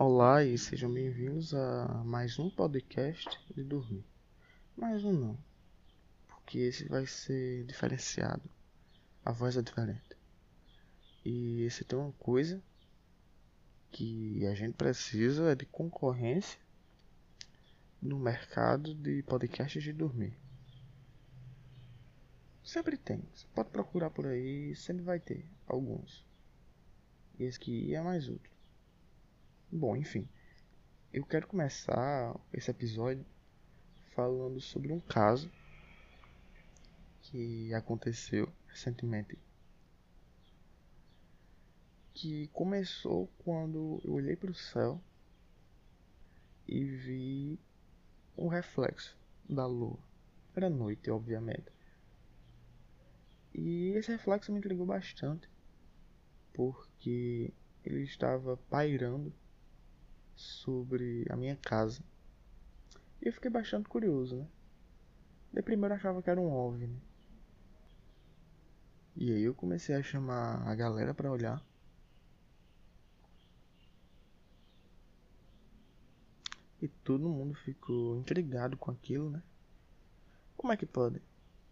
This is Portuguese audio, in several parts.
Olá e sejam bem-vindos a mais um podcast de dormir. Mais um não, porque esse vai ser diferenciado. A voz é diferente. E esse tem uma coisa que a gente precisa é de concorrência no mercado de podcasts de dormir. Sempre tem. Você pode procurar por aí, sempre vai ter alguns. E esse aqui é mais outro. Bom, enfim, eu quero começar esse episódio falando sobre um caso que aconteceu recentemente. Que começou quando eu olhei para o céu e vi um reflexo da lua. Era noite, obviamente. E esse reflexo me intrigou bastante, porque ele estava pairando sobre a minha casa. E eu fiquei bastante curioso, né? De primeiro eu achava que era um OVNI. E aí eu comecei a chamar a galera para olhar. E todo mundo ficou intrigado com aquilo, né? Como é que pode?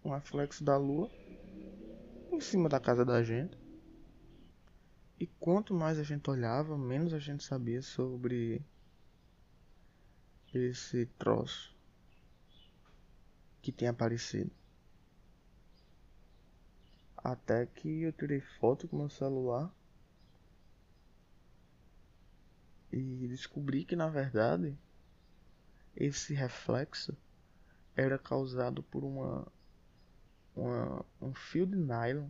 Um reflexo da lua em cima da casa da gente. E quanto mais a gente olhava, menos a gente sabia sobre esse troço que tem aparecido. Até que eu tirei foto com meu celular e descobri que na verdade esse reflexo era causado por uma, uma um fio de nylon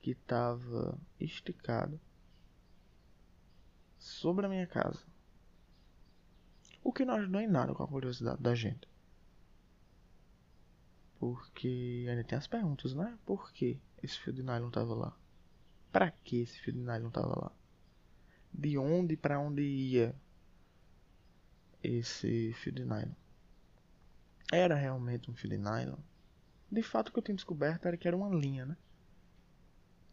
que estava esticado sobre a minha casa. O que não ajudou em nada com a curiosidade da gente. Porque ainda tem as perguntas, né? Por que esse fio de nylon estava lá? Para que esse fio de nylon estava lá? De onde para onde ia esse fio de nylon? Era realmente um fio de nylon? De fato, o que eu tinha descoberto era que era uma linha, né?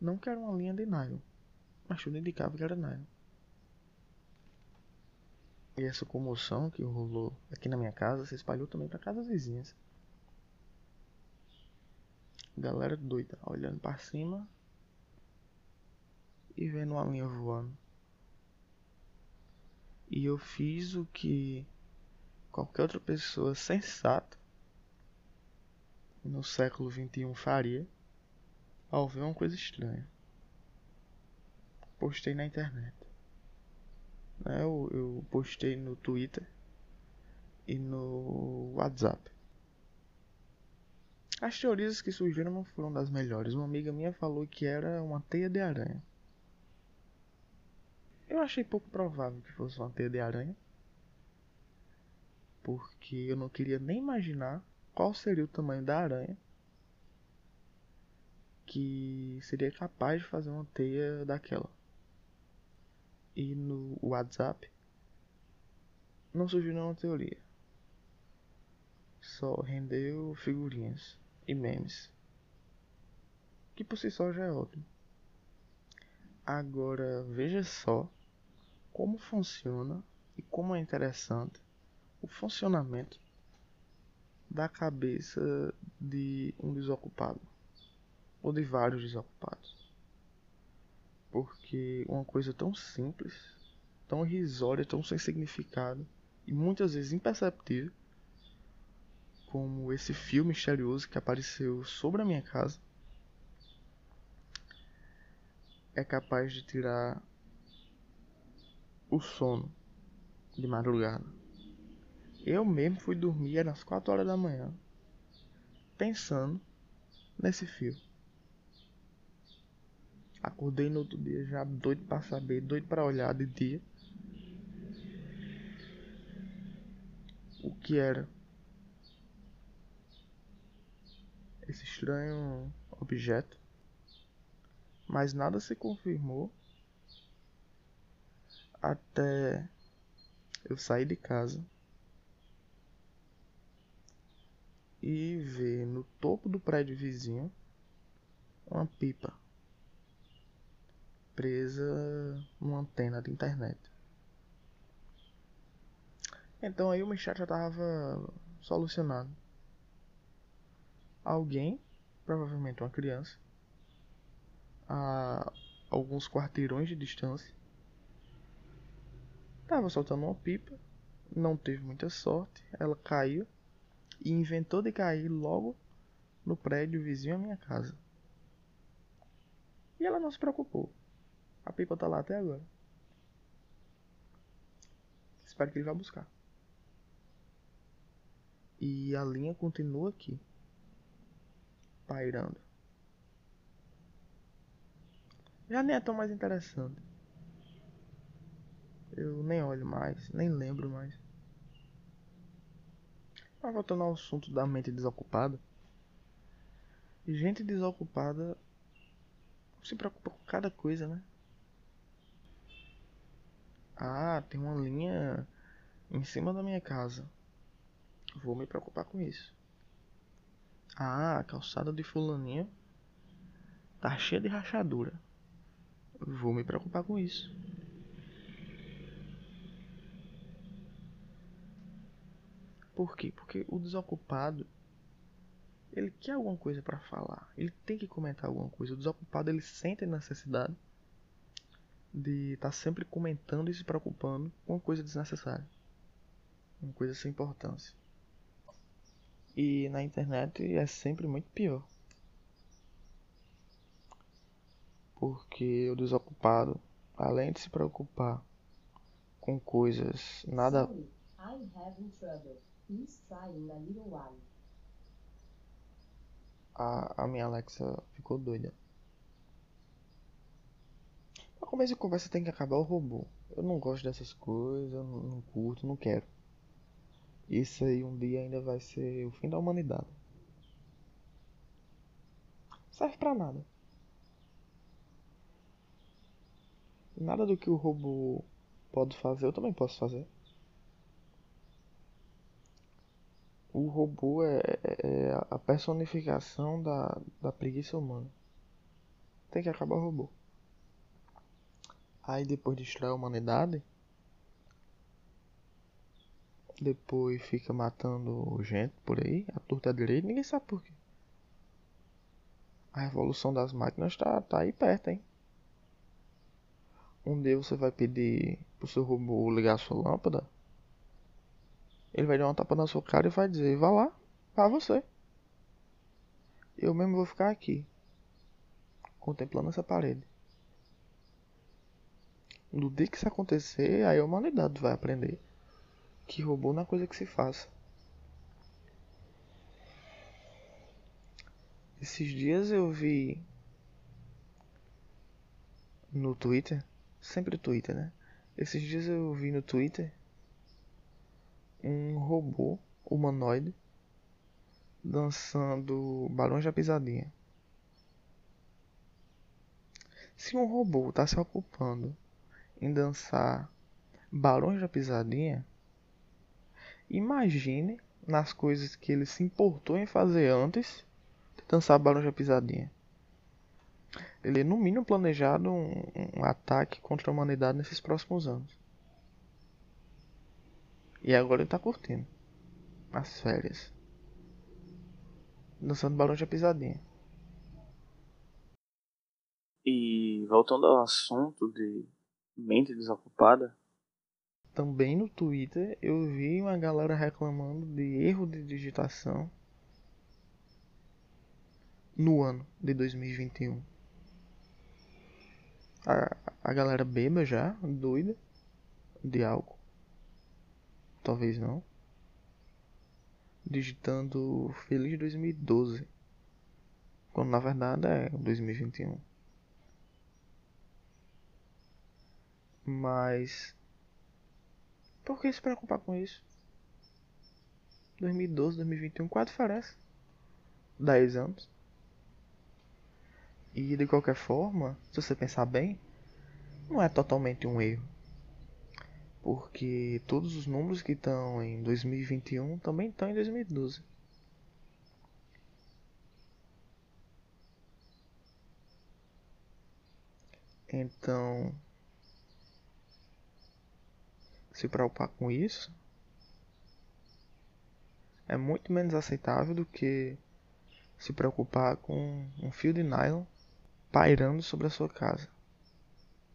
Não que era uma linha de nylon, mas tudo indicava que era nylon. E essa comoção que rolou aqui na minha casa se espalhou também para casas vizinhas. Galera doida, olhando para cima e vendo uma linha voando. E eu fiz o que qualquer outra pessoa sensata no século XXI faria ao ver uma coisa estranha. Postei na internet. Né? Eu, eu postei no Twitter e no WhatsApp. As teorias que surgiram não foram das melhores. Uma amiga minha falou que era uma teia de aranha. Eu achei pouco provável que fosse uma teia de aranha. Porque eu não queria nem imaginar qual seria o tamanho da aranha que seria capaz de fazer uma teia daquela. E no WhatsApp não surgiu nenhuma teoria. Só rendeu figurinhas e memes. Que por si só já é ótimo. Agora veja só como funciona e como é interessante o funcionamento da cabeça de um desocupado ou de vários desocupados. Porque uma coisa tão simples, tão irrisória, tão sem significado e muitas vezes imperceptível, como esse fio misterioso que apareceu sobre a minha casa, é capaz de tirar o sono de madrugada. Eu mesmo fui dormir às 4 horas da manhã, pensando nesse fio. Acordei no outro dia já doido para saber, doido para olhar de dia. O que era esse estranho objeto. Mas nada se confirmou até eu sair de casa e ver no topo do prédio vizinho uma pipa presa uma antena de internet. Então aí o Michel já tava solucionado. Alguém, provavelmente uma criança, a alguns quarteirões de distância, tava soltando uma pipa, não teve muita sorte, ela caiu e inventou de cair logo no prédio vizinho à minha casa. E ela não se preocupou. A pipa tá lá até agora. Espero que ele vá buscar. E a linha continua aqui, pairando. Já nem é tão mais interessante. Eu nem olho mais, nem lembro mais. Mas voltando ao assunto da mente desocupada. Gente desocupada se preocupa com cada coisa, né? Ah, tem uma linha em cima da minha casa. Vou me preocupar com isso. Ah, a calçada de fulaninho tá cheia de rachadura. Vou me preocupar com isso. Por quê? Porque o desocupado ele quer alguma coisa para falar, ele tem que comentar alguma coisa. O desocupado ele sente a necessidade de estar tá sempre comentando e se preocupando com uma coisa desnecessária, uma coisa sem importância. E na internet é sempre muito pior. Porque o desocupado, além de se preocupar com coisas nada. A, a minha Alexa ficou doida. Pra começo de conversa tem que acabar o robô. Eu não gosto dessas coisas, eu não, curto, não quero. Isso aí um dia ainda vai ser o fim da humanidade. Serve pra nada. Nada do que o robô pode fazer, eu também posso fazer. O robô é, é, é a personificação da, da preguiça humana. Tem que acabar o robô. Aí depois destrói a humanidade depois fica matando gente por aí, a torta direita, ninguém sabe por quê. A revolução das máquinas tá, tá aí perto, hein? Um dia você vai pedir pro seu robô ligar a sua lâmpada. Ele vai dar uma tapa na sua cara e vai dizer, vá lá, vá você. Eu mesmo vou ficar aqui, contemplando essa parede. No dia que isso acontecer, aí a humanidade vai aprender que robô não é coisa que se faça. Esses dias eu vi no Twitter, sempre Twitter, né? Esses dias eu vi no Twitter um robô humanoide dançando Barões da Pisadinha. Se um robô está se ocupando em dançar Barões da Pisadinha, Imagine nas coisas que ele se importou em fazer antes de dançar Barão de Pisadinha. Ele, no mínimo, planejado um, um ataque contra a humanidade nesses próximos anos. E agora ele tá curtindo. As férias. Dançando Barão de Pisadinha. E voltando ao assunto de mente desocupada, também no Twitter eu vi uma galera reclamando de erro de digitação no ano de 2021. A, a galera beba já, doida, de álcool. Talvez não. Digitando Feliz 2012. Quando na verdade é 2021. Mas por que se preocupar com isso? 2012, 2021, qual a diferença? 10 anos. E de qualquer forma, se você pensar bem, não é totalmente um erro. Porque todos os números que estão em 2021 também estão em 2012. Então, se preocupar com isso é muito menos aceitável do que se preocupar com um fio de nylon pairando sobre a sua casa.